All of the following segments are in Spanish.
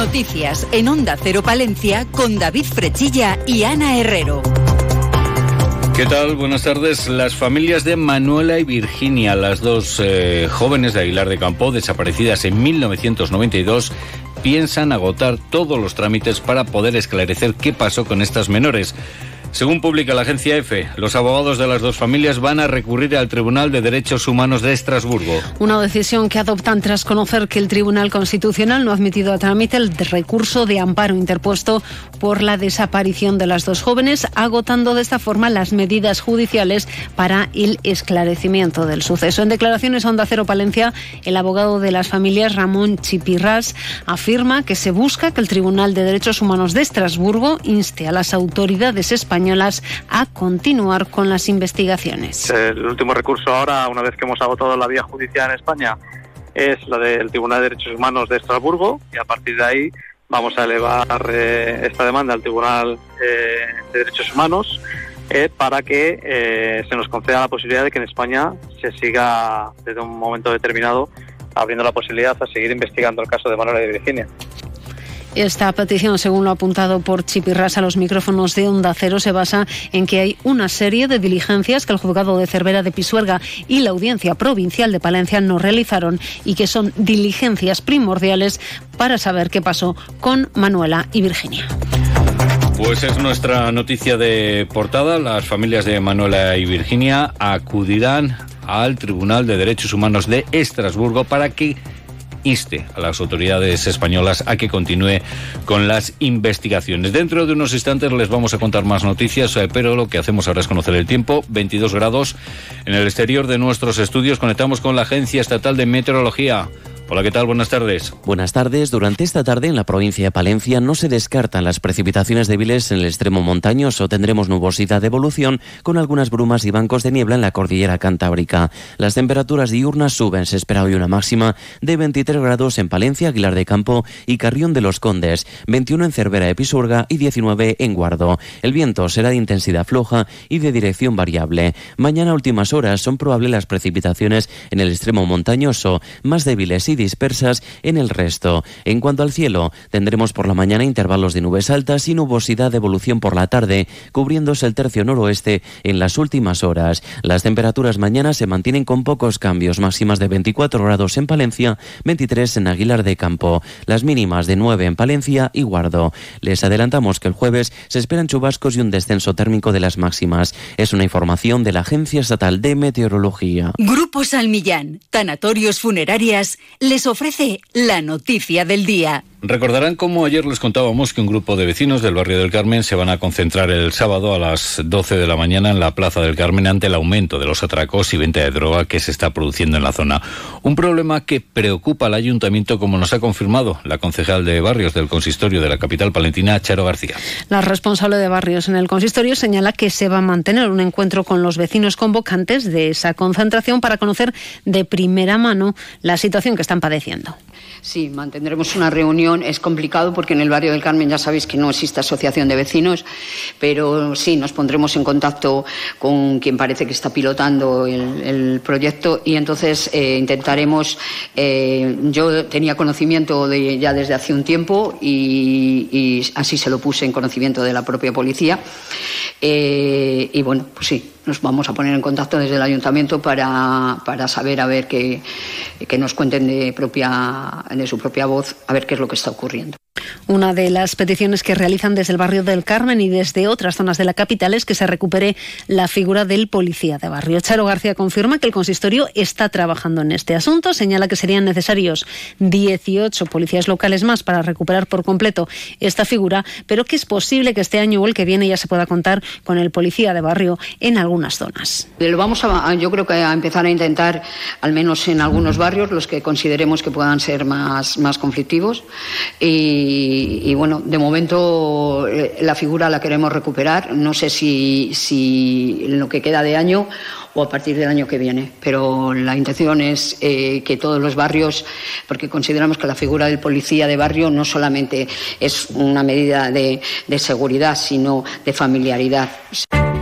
Noticias en Onda Cero Palencia con David Frechilla y Ana Herrero. ¿Qué tal? Buenas tardes. Las familias de Manuela y Virginia, las dos eh, jóvenes de Aguilar de Campo, desaparecidas en 1992, piensan agotar todos los trámites para poder esclarecer qué pasó con estas menores. Según publica la agencia EFE, los abogados de las dos familias van a recurrir al Tribunal de Derechos Humanos de Estrasburgo. Una decisión que adoptan tras conocer que el Tribunal Constitucional no ha admitido a trámite el recurso de amparo interpuesto por la desaparición de las dos jóvenes, agotando de esta forma las medidas judiciales para el esclarecimiento del suceso. En declaraciones a Onda Cero Palencia, el abogado de las familias, Ramón Chipirras, afirma que se busca que el Tribunal de Derechos Humanos de Estrasburgo inste a las autoridades españolas a continuar con las investigaciones. El último recurso ahora, una vez que hemos agotado la vía judicial en España, es la del Tribunal de Derechos Humanos de Estrasburgo y a partir de ahí vamos a elevar eh, esta demanda al Tribunal eh, de Derechos Humanos eh, para que se nos conceda la posibilidad de que en España se siga desde un momento determinado abriendo la posibilidad a seguir investigando el caso de Manuela de Virginia. Esta petición, según lo apuntado por Chipirras a los micrófonos de Onda Cero, se basa en que hay una serie de diligencias que el juzgado de Cervera de Pisuerga y la Audiencia Provincial de Palencia no realizaron y que son diligencias primordiales para saber qué pasó con Manuela y Virginia. Pues es nuestra noticia de portada. Las familias de Manuela y Virginia acudirán al Tribunal de Derechos Humanos de Estrasburgo para que inste a las autoridades españolas a que continúe con las investigaciones. Dentro de unos instantes les vamos a contar más noticias, eh, pero lo que hacemos ahora es conocer el tiempo. 22 grados en el exterior de nuestros estudios. Conectamos con la Agencia Estatal de Meteorología. Hola, ¿qué tal? Buenas tardes. Buenas tardes. Durante esta tarde en la provincia de Palencia no se descartan las precipitaciones débiles en el extremo montañoso. Tendremos nubosidad de evolución con algunas brumas y bancos de niebla en la cordillera cantábrica. Las temperaturas diurnas suben. Se espera hoy una máxima de 23 grados en Palencia, Aguilar de Campo y Carrión de los Condes, 21 en Cervera de Pisurga y 19 en Guardo. El viento será de intensidad floja y de dirección variable. Mañana últimas horas son probables las precipitaciones en el extremo montañoso, más débiles y dispersas en el resto. En cuanto al cielo, tendremos por la mañana intervalos de nubes altas y nubosidad de evolución por la tarde, cubriéndose el tercio noroeste en las últimas horas. Las temperaturas mañana se mantienen con pocos cambios, máximas de 24 grados en Palencia, 23 en Aguilar de Campo, las mínimas de 9 en Palencia y Guardo. Les adelantamos que el jueves se esperan chubascos y un descenso térmico de las máximas. Es una información de la Agencia Estatal de Meteorología. Grupo Salmillán, Tanatorios Funerarias, les ofrece la noticia del día. Recordarán cómo ayer les contábamos que un grupo de vecinos del barrio del Carmen se van a concentrar el sábado a las 12 de la mañana en la Plaza del Carmen ante el aumento de los atracos y venta de droga que se está produciendo en la zona. Un problema que preocupa al ayuntamiento como nos ha confirmado la concejal de barrios del consistorio de la capital palentina, Charo García. La responsable de barrios en el consistorio señala que se va a mantener un encuentro con los vecinos convocantes de esa concentración para conocer de primera mano la situación que están padeciendo. Sí, mantendremos una reunión. Es complicado porque en el barrio del Carmen ya sabéis que no existe asociación de vecinos, pero sí, nos pondremos en contacto con quien parece que está pilotando el, proyecto y entonces eh, intentaremos. Eh, yo tenía conocimiento de, ya desde hace un tiempo y, así se lo puse en conocimiento de la propia policía. Eh, y bueno, pues sí, nos vamos a poner en contacto desde el ayuntamiento para, para saber a ver que, que nos cuenten de propia de su propia voz a ver qué es lo que está ocurriendo. Una de las peticiones que realizan desde el barrio del Carmen y desde otras zonas de la capital es que se recupere la figura del policía de barrio. Charo García confirma que el consistorio está trabajando en este asunto. Señala que serían necesarios 18 policías locales más para recuperar por completo esta figura, pero que es posible que este año o el que viene ya se pueda contar con el policía de barrio en algunas zonas. Lo vamos a, yo creo que a empezar a intentar, al menos en algunos barrios, los que consideremos que puedan ser más, más conflictivos. Y y, bueno, de momento eh, la figura la queremos recuperar. No sé si, si lo que queda de año o a partir del año que viene. Pero la intención es eh, que todos los barrios, porque consideramos que la figura del policía de barrio no solamente es una medida de, de seguridad, sino de familiaridad.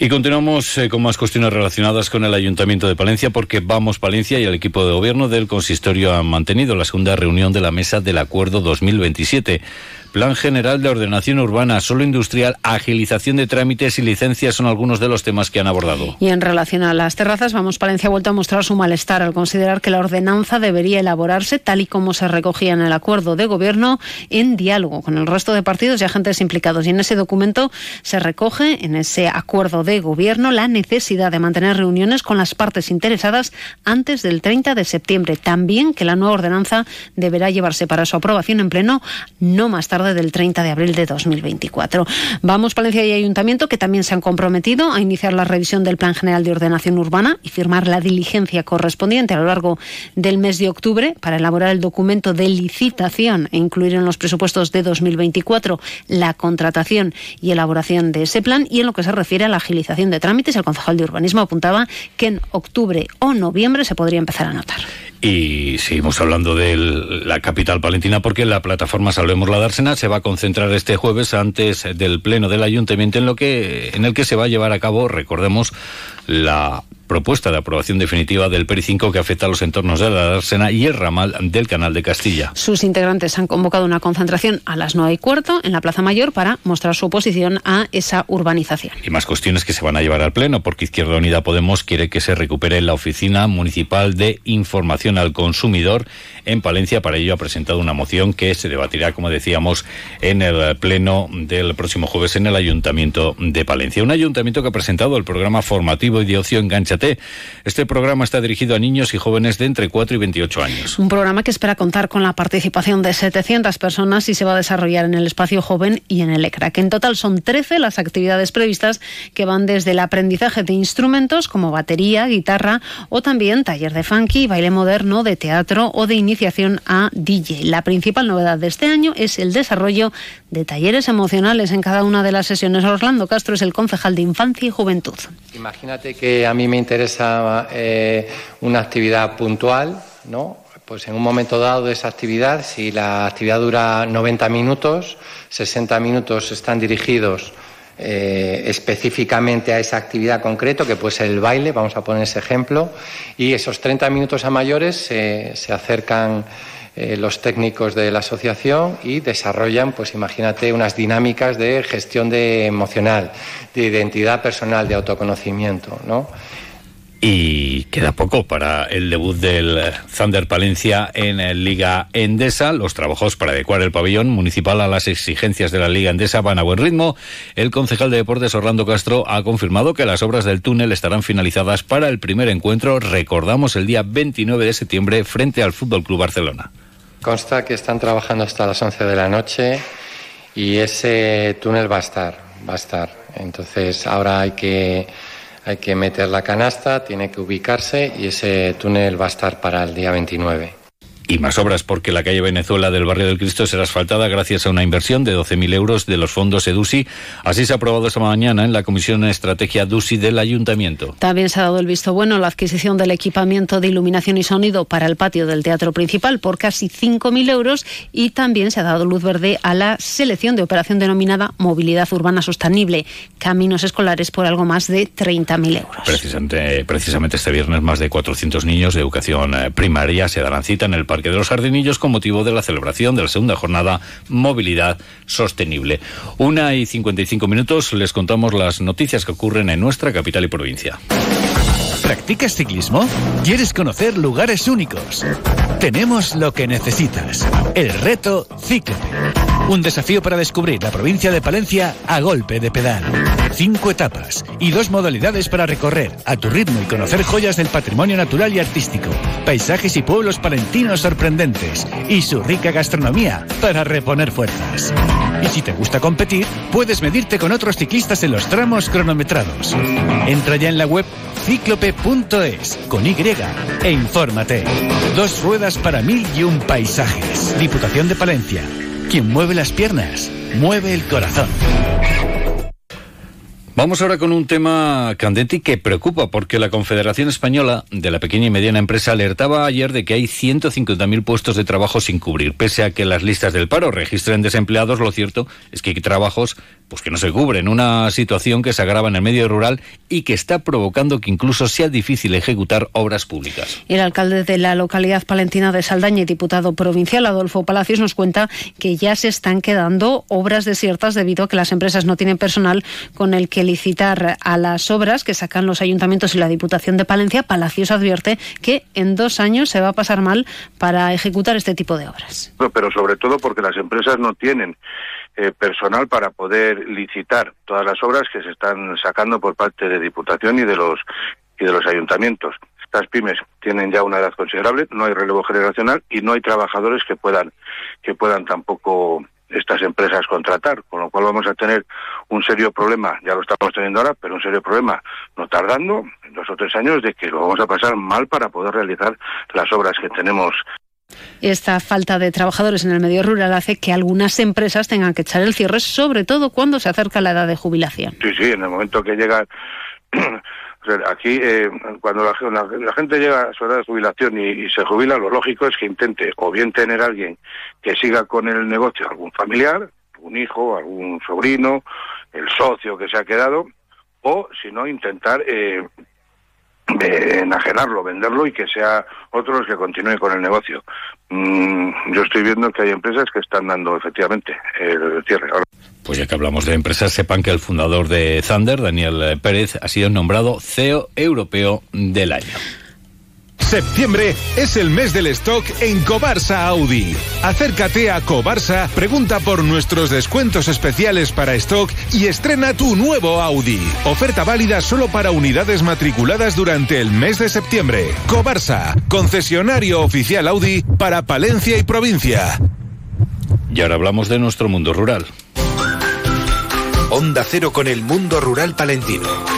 Y continuamos eh, con más cuestiones relacionadas con el Ayuntamiento de Palencia, porque Vamos Palencia y el equipo de gobierno del consistorio han mantenido la segunda reunión de la Mesa del Acuerdo 2027. Plan General de Ordenación Urbana, solo industrial, agilización de trámites y licencias son algunos de los temas que han abordado. Y en relación a las terrazas, Vamos Palencia ha vuelto a mostrar su malestar al considerar que la ordenanza debería elaborarse tal y como se recogía en el acuerdo de gobierno en diálogo con el resto de partidos y agentes implicados. Y en ese documento se recoge, en ese acuerdo de gobierno, la necesidad de mantener reuniones con las partes interesadas antes del 30 de septiembre. También que la nueva ordenanza deberá llevarse para su aprobación en pleno no más tarde del 30 de abril de 2024. Vamos, Palencia y Ayuntamiento, que también se han comprometido a iniciar la revisión del Plan General de Ordenación Urbana y firmar la diligencia correspondiente a lo largo del mes de octubre para elaborar el documento de licitación e incluir en los presupuestos de 2024 la contratación y elaboración de ese plan. Y en lo que se refiere a la de trámites, el concejal de urbanismo apuntaba que en octubre o noviembre se podría empezar a notar. Y seguimos hablando de la capital palentina porque la plataforma Salvemos la Dársena se va a concentrar este jueves antes del pleno del ayuntamiento en lo que en el que se va a llevar a cabo, recordemos, la propuesta de aprobación definitiva del PERI 5 que afecta a los entornos de la Dársena y el ramal del Canal de Castilla. Sus integrantes han convocado una concentración a las 9 y cuarto en la Plaza Mayor para mostrar su oposición a esa urbanización. Y más cuestiones que se van a llevar al Pleno, porque Izquierda Unida Podemos quiere que se recupere la Oficina Municipal de Información al Consumidor en Palencia. Para ello ha presentado una moción que se debatirá, como decíamos, en el Pleno del próximo jueves en el Ayuntamiento de Palencia. Un ayuntamiento que ha presentado el programa formativo y de ocio Engancha este programa está dirigido a niños y jóvenes de entre 4 y 28 años. Un programa que espera contar con la participación de 700 personas y se va a desarrollar en el espacio joven y en el ECRAC. En total son 13 las actividades previstas que van desde el aprendizaje de instrumentos como batería, guitarra o también taller de funky, baile moderno, de teatro o de iniciación a DJ. La principal novedad de este año es el desarrollo de talleres emocionales en cada una de las sesiones. Orlando Castro es el concejal de Infancia y Juventud. Imagínate que a mí me interesa eh, una actividad puntual, ¿no? Pues en un momento dado de esa actividad, si la actividad dura 90 minutos, 60 minutos están dirigidos eh, específicamente a esa actividad concreto, que puede ser el baile, vamos a poner ese ejemplo, y esos 30 minutos a mayores se acercan eh, los técnicos de la asociación y desarrollan, pues imagínate, unas dinámicas de gestión de emocional, de identidad personal, de autoconocimiento, ¿no? Y queda poco para el debut del Thunder Palencia en Liga Endesa. Los trabajos para adecuar el pabellón municipal a las exigencias de la Liga Endesa van a buen ritmo. El concejal de deportes Orlando Castro ha confirmado que las obras del túnel estarán finalizadas para el primer encuentro, recordamos, el día 29 de septiembre frente al Fútbol Club Barcelona. Consta que están trabajando hasta las 11 de la noche y ese túnel va a estar, va a estar. Entonces ahora hay que hay que meter la canasta, tiene que ubicarse y ese túnel va a estar para el día 29 y más obras porque la calle Venezuela del barrio del Cristo será asfaltada gracias a una inversión de 12.000 euros de los fondos EDUSI. Así se ha aprobado esta mañana en la Comisión de Estrategia DUSI del Ayuntamiento. También se ha dado el visto bueno a la adquisición del equipamiento de iluminación y sonido para el patio del Teatro Principal por casi 5.000 euros y también se ha dado luz verde a la selección de operación denominada Movilidad Urbana Sostenible, caminos escolares por algo más de 30.000 euros. Precisamente, precisamente este viernes más de 400 niños de educación eh, primaria se darán cita en el parque de los Jardinillos con motivo de la celebración de la segunda jornada Movilidad Sostenible. Una y 55 minutos les contamos las noticias que ocurren en nuestra capital y provincia. ¿Practicas ciclismo? ¿Quieres conocer lugares únicos? Tenemos lo que necesitas. El reto Cíclope. Un desafío para descubrir la provincia de Palencia a golpe de pedal. Cinco etapas y dos modalidades para recorrer a tu ritmo y conocer joyas del patrimonio natural y artístico, paisajes y pueblos palentinos sorprendentes y su rica gastronomía para reponer fuerzas. Y si te gusta competir, puedes medirte con otros ciclistas en los tramos cronometrados. Entra ya en la web cíclope.es con Y e infórmate. Dos ruedas para mil y un paisajes. Diputación de Palencia. Quien mueve las piernas, mueve el corazón. Vamos ahora con un tema candente que preocupa porque la Confederación Española de la Pequeña y Mediana Empresa alertaba ayer de que hay 150.000 puestos de trabajo sin cubrir. Pese a que las listas del paro registren desempleados, lo cierto es que hay trabajos pues que no se cubren. Una situación que se agrava en el medio rural y que está provocando que incluso sea difícil ejecutar obras públicas. El alcalde de la localidad palentina de Saldaña y diputado provincial, Adolfo Palacios, nos cuenta que ya se están quedando obras desiertas debido a que las empresas no tienen personal con el que licitar a las obras que sacan los ayuntamientos y la Diputación de Palencia. Palacios advierte que en dos años se va a pasar mal para ejecutar este tipo de obras. Pero sobre todo porque las empresas no tienen eh, personal para poder licitar todas las obras que se están sacando por parte de Diputación y de los y de los ayuntamientos. Estas pymes tienen ya una edad considerable, no hay relevo generacional y no hay trabajadores que puedan que puedan tampoco estas empresas contratar, con lo cual vamos a tener un serio problema, ya lo estamos teniendo ahora, pero un serio problema, no tardando, dos o tres años, de que lo vamos a pasar mal para poder realizar las obras que tenemos esta falta de trabajadores en el medio rural hace que algunas empresas tengan que echar el cierre, sobre todo cuando se acerca la edad de jubilación. Sí, sí, en el momento que llega aquí, eh, cuando la, gente llega a su edad de jubilación y, se jubila, lo lógico es que intente o bien tener alguien que siga con el negocio, algún familiar, un hijo, algún sobrino, el socio que se ha quedado, o si no, intentar eh, enajenarlo, venderlo y que sea otros que continúe con el negocio. Mm, yo estoy viendo que hay empresas que están dando efectivamente el cierre. Pues ya que hablamos de empresas, sepan que el fundador de Thunder, Daniel Pérez, ha sido nombrado CEO europeo del año. Septiembre es el mes del stock en Cobarsa Audi. Acércate a Cobarsa, pregunta por nuestros descuentos especiales para stock y estrena tu nuevo Audi. Oferta válida solo para unidades matriculadas durante el mes de septiembre. Cobarsa, concesionario oficial Audi para Palencia y provincia. Y ahora hablamos de nuestro mundo rural. Onda Cero con el mundo rural palentino.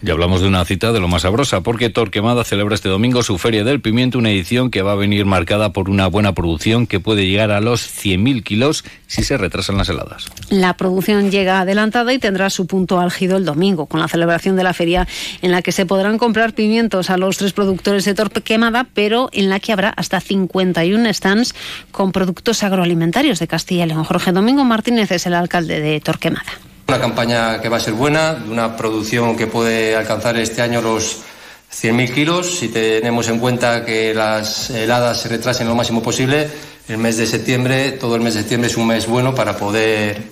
Y hablamos de una cita de lo más sabrosa, porque Torquemada celebra este domingo su Feria del Pimiento, una edición que va a venir marcada por una buena producción que puede llegar a los 100.000 kilos si se retrasan las heladas. La producción llega adelantada y tendrá su punto álgido el domingo, con la celebración de la feria en la que se podrán comprar pimientos a los tres productores de Torquemada, pero en la que habrá hasta 51 stands con productos agroalimentarios de Castilla y León. Jorge Domingo Martínez es el alcalde de Torquemada. Una campaña que va a ser buena, de una producción que puede alcanzar este año los 100.000 kilos. Si tenemos en cuenta que las heladas se retrasen lo máximo posible, el mes de septiembre, todo el mes de septiembre es un mes bueno para poder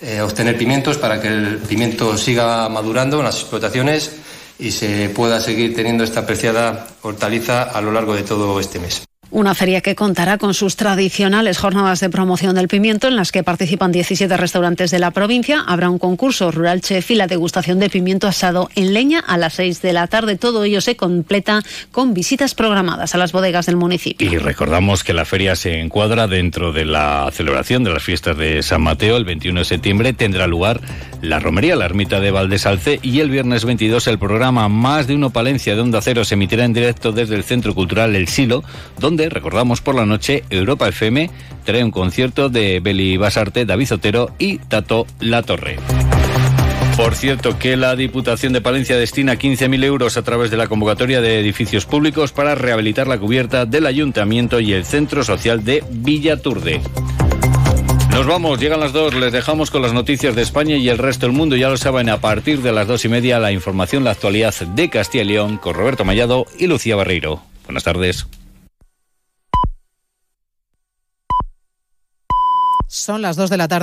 eh, obtener pimientos, para que el pimiento siga madurando en las explotaciones y se pueda seguir teniendo esta apreciada hortaliza a lo largo de todo este mes. Una feria que contará con sus tradicionales jornadas de promoción del pimiento en las que participan 17 restaurantes de la provincia. Habrá un concurso rural chef y la degustación de pimiento asado en leña a las 6 de la tarde. Todo ello se completa con visitas programadas a las bodegas del municipio. Y recordamos que la feria se encuadra dentro de la celebración de las fiestas de San Mateo. El 21 de septiembre tendrá lugar la romería, la ermita de Valdesalce y el viernes 22 el programa Más de uno Palencia de Onda Cero se emitirá en directo desde el Centro Cultural El Silo, donde recordamos por la noche, Europa FM trae un concierto de Beli Basarte, David Zotero y Tato La Torre. Por cierto, que la Diputación de Palencia destina 15.000 euros a través de la convocatoria de edificios públicos para rehabilitar la cubierta del Ayuntamiento y el Centro Social de Villaturde. Nos vamos, llegan las dos, les dejamos con las noticias de España y el resto del mundo. Ya lo saben, a partir de las dos y media, la información, la actualidad de Castilla y León con Roberto Mallado y Lucía Barreiro. Buenas tardes. Son las 2 de la tarde.